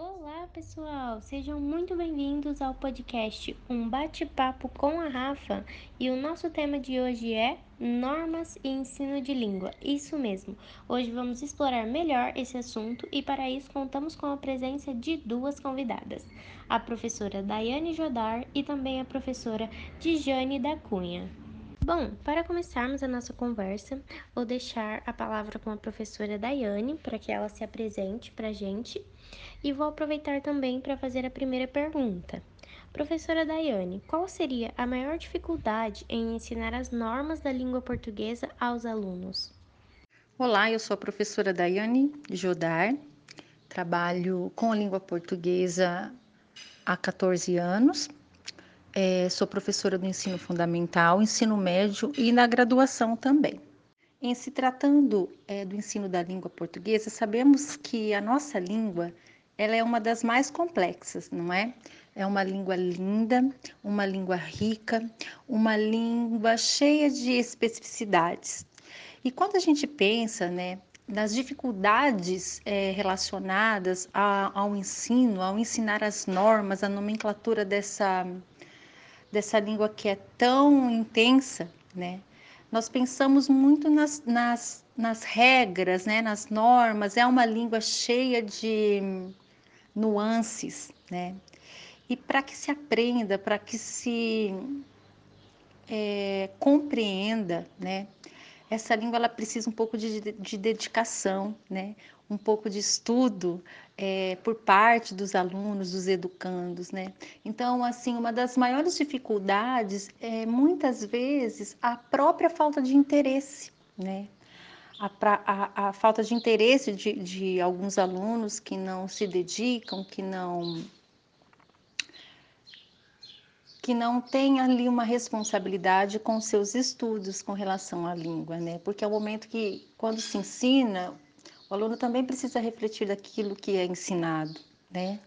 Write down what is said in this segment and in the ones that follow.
Olá, pessoal! Sejam muito bem-vindos ao podcast Um Bate-Papo com a Rafa. E o nosso tema de hoje é Normas e Ensino de Língua. Isso mesmo! Hoje vamos explorar melhor esse assunto e, para isso, contamos com a presença de duas convidadas: a professora Daiane Jodar e também a professora Dijane da Cunha. Bom, para começarmos a nossa conversa, vou deixar a palavra com a professora Daiane para que ela se apresente para a gente e vou aproveitar também para fazer a primeira pergunta. Professora Daiane, qual seria a maior dificuldade em ensinar as normas da língua portuguesa aos alunos? Olá, eu sou a professora Daiane Jodar, trabalho com a língua portuguesa há 14 anos. É, sou professora do ensino fundamental, ensino médio e na graduação também. Em se tratando é, do ensino da língua portuguesa, sabemos que a nossa língua ela é uma das mais complexas, não é? É uma língua linda, uma língua rica, uma língua cheia de especificidades. E quando a gente pensa, né, nas dificuldades é, relacionadas a, ao ensino, ao ensinar as normas, a nomenclatura dessa, dessa língua que é tão intensa, né? Nós pensamos muito nas, nas, nas regras, né, nas normas, é uma língua cheia de nuances, né? E para que se aprenda, para que se é, compreenda, né? Essa língua ela precisa um pouco de, de dedicação, né? Um pouco de estudo é, por parte dos alunos, dos educandos, né? Então, assim, uma das maiores dificuldades é muitas vezes a própria falta de interesse, né? A, a, a falta de interesse de, de alguns alunos que não se dedicam, que não que não tem ali uma responsabilidade com seus estudos com relação à língua, né? Porque é o momento que, quando se ensina, o aluno também precisa refletir daquilo que é ensinado, né?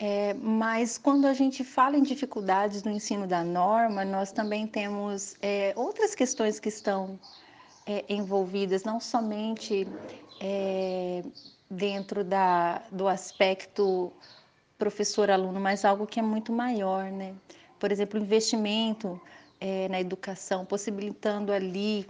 É, mas quando a gente fala em dificuldades no ensino da norma, nós também temos é, outras questões que estão é, envolvidas, não somente é, dentro da, do aspecto professor-aluno, mas algo que é muito maior, né? por exemplo, investimento é, na educação, possibilitando ali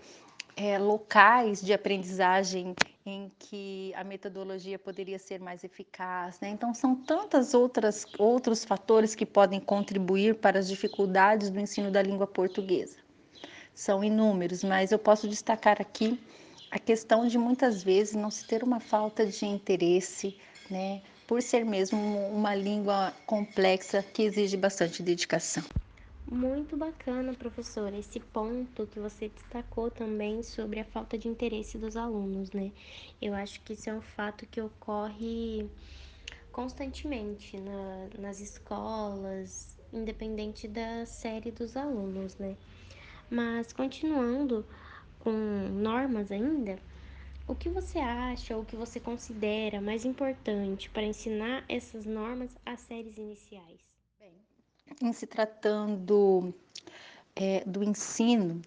é, locais de aprendizagem em que a metodologia poderia ser mais eficaz. Né? Então, são tantas outras outros fatores que podem contribuir para as dificuldades do ensino da língua portuguesa. São inúmeros, mas eu posso destacar aqui a questão de muitas vezes não se ter uma falta de interesse, né, por ser mesmo uma língua complexa que exige bastante dedicação. Muito bacana, professora, esse ponto que você destacou também sobre a falta de interesse dos alunos, né? Eu acho que isso é um fato que ocorre constantemente na, nas escolas, independente da série dos alunos, né? Mas continuando com normas ainda, o que você acha ou que você considera mais importante para ensinar essas normas às séries iniciais? Em se tratando é, do ensino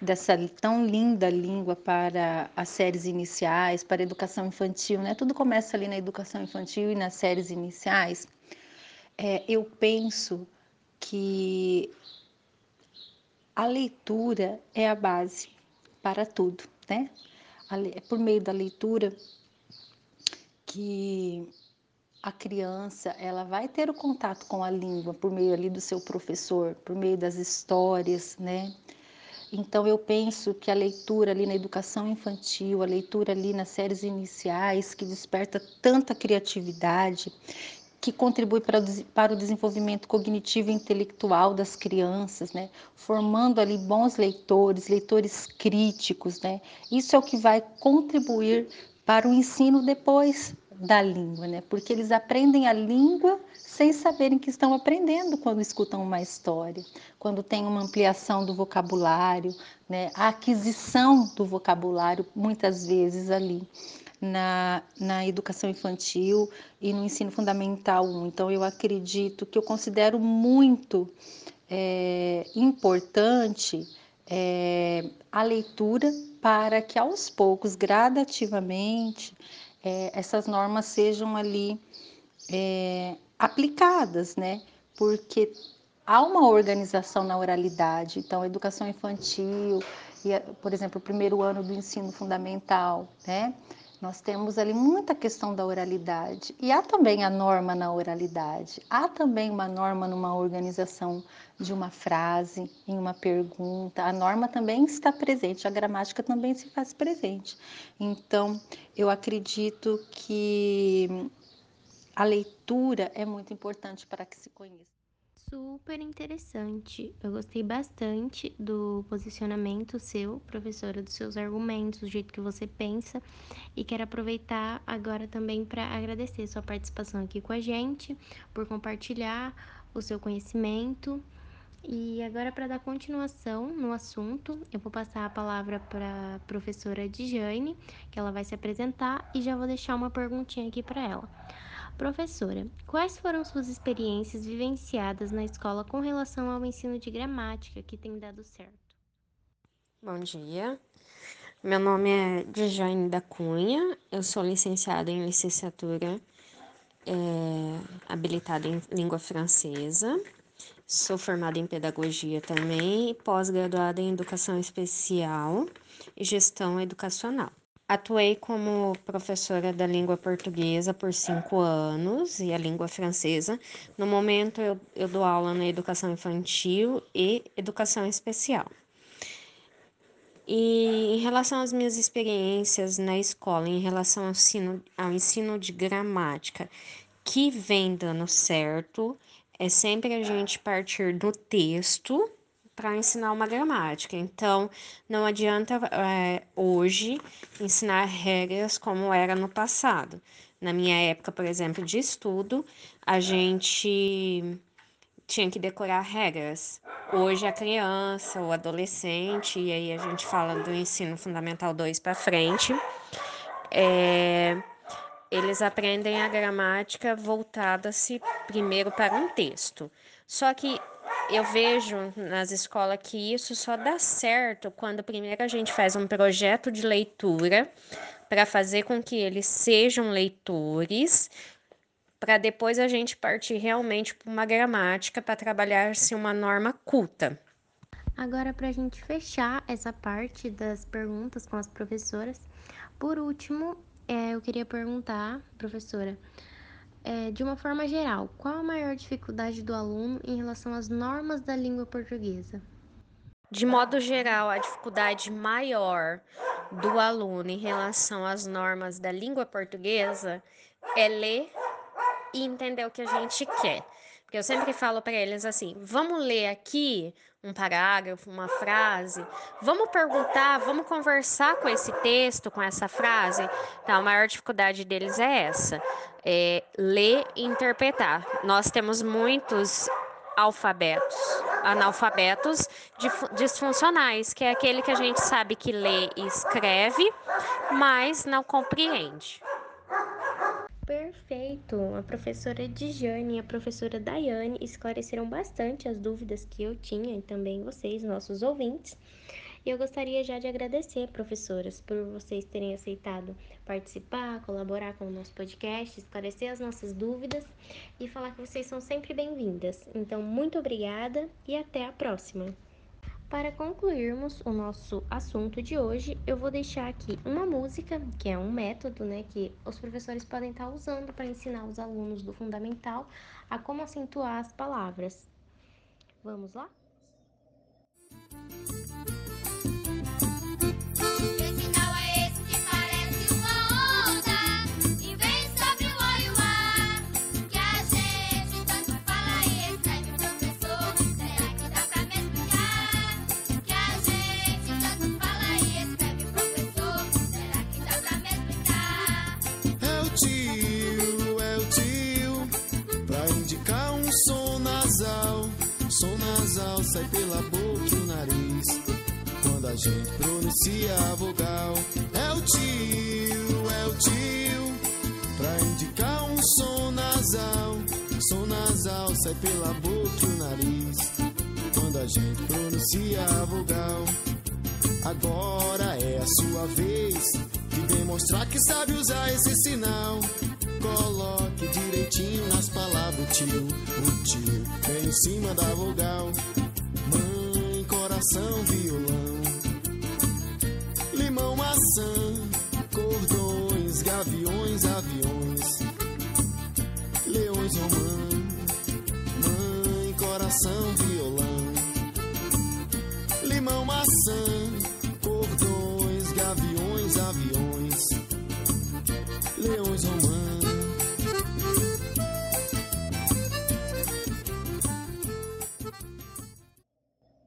dessa tão linda língua para as séries iniciais, para a educação infantil, né? Tudo começa ali na educação infantil e nas séries iniciais. É, eu penso que a leitura é a base para tudo, né? é por meio da leitura que a criança ela vai ter o contato com a língua por meio ali do seu professor, por meio das histórias, né? Então eu penso que a leitura ali na educação infantil, a leitura ali nas séries iniciais, que desperta tanta criatividade, que contribui para, para o desenvolvimento cognitivo e intelectual das crianças, né? formando ali bons leitores, leitores críticos. Né? Isso é o que vai contribuir para o ensino depois da língua, né? porque eles aprendem a língua sem saberem que estão aprendendo quando escutam uma história, quando tem uma ampliação do vocabulário, né? a aquisição do vocabulário, muitas vezes ali na, na educação infantil e no ensino fundamental 1. Então, eu acredito que eu considero muito é, importante é, a leitura para que aos poucos, gradativamente, é, essas normas sejam ali é, aplicadas, né? Porque há uma organização na oralidade. Então, a educação infantil, e, por exemplo, o primeiro ano do ensino fundamental, né? Nós temos ali muita questão da oralidade. E há também a norma na oralidade. Há também uma norma numa organização de uma frase, em uma pergunta. A norma também está presente, a gramática também se faz presente. Então, eu acredito que a leitura é muito importante para que se conheça. Super interessante. Eu gostei bastante do posicionamento seu, professora, dos seus argumentos, do jeito que você pensa. E quero aproveitar agora também para agradecer sua participação aqui com a gente, por compartilhar o seu conhecimento. E agora, para dar continuação no assunto, eu vou passar a palavra para a professora Dijane, que ela vai se apresentar e já vou deixar uma perguntinha aqui para ela. Professora, quais foram suas experiências vivenciadas na escola com relação ao ensino de gramática que tem dado certo? Bom dia, meu nome é Dijane da Cunha, eu sou licenciada em licenciatura é, habilitada em língua francesa, sou formada em pedagogia também e pós-graduada em educação especial e gestão educacional. Atuei como professora da língua portuguesa por cinco anos e a língua francesa. No momento, eu, eu dou aula na educação infantil e educação especial. E em relação às minhas experiências na escola, em relação ao ensino, ao ensino de gramática, que vem dando certo, é sempre a gente partir do texto para ensinar uma gramática. Então, não adianta é, hoje ensinar regras como era no passado. Na minha época, por exemplo, de estudo, a gente tinha que decorar regras. Hoje a criança, o adolescente, e aí a gente fala do ensino fundamental 2 para frente, é, eles aprendem a gramática voltada-se primeiro para um texto. Só que eu vejo nas escolas que isso só dá certo quando primeiro a gente faz um projeto de leitura para fazer com que eles sejam leitores, para depois a gente partir realmente para uma gramática para trabalhar-se uma norma culta. Agora, para a gente fechar essa parte das perguntas com as professoras, por último, é, eu queria perguntar, professora, é, de uma forma geral, qual a maior dificuldade do aluno em relação às normas da língua portuguesa? De modo geral, a dificuldade maior do aluno em relação às normas da língua portuguesa é ler e entender o que a gente quer. Porque eu sempre falo para eles assim: vamos ler aqui um parágrafo, uma frase, vamos perguntar, vamos conversar com esse texto, com essa frase. Então, a maior dificuldade deles é essa: é ler e interpretar. Nós temos muitos alfabetos, analfabetos disfuncionais, que é aquele que a gente sabe que lê e escreve, mas não compreende. Perfeito! A professora Dijane e a professora Daiane esclareceram bastante as dúvidas que eu tinha e também vocês, nossos ouvintes. E eu gostaria já de agradecer, professoras, por vocês terem aceitado participar, colaborar com o nosso podcast, esclarecer as nossas dúvidas e falar que vocês são sempre bem-vindas. Então, muito obrigada e até a próxima! Para concluirmos o nosso assunto de hoje, eu vou deixar aqui uma música, que é um método, né, que os professores podem estar usando para ensinar os alunos do fundamental a como acentuar as palavras. Vamos lá? Nasal sai pela boca e o nariz. Quando a gente pronuncia a vogal, é o tio, é o tio. Pra indicar um som nasal, som nasal sai pela boca e o nariz. Quando a gente pronuncia a vogal, agora é a sua vez de demonstrar que sabe usar esse sinal. Coloque direito jeitinho nas palavras, tio, o tio, bem em cima da vogal. Mãe, coração, violão. Limão, maçã, cordões, gaviões, aviões. Leões, romã, mãe, coração, violão. Limão, maçã, Leões, romã.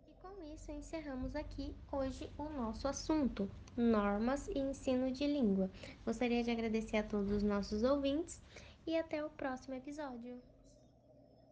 E com isso encerramos aqui hoje o nosso assunto, normas e ensino de língua. Gostaria de agradecer a todos os nossos ouvintes e até o próximo episódio.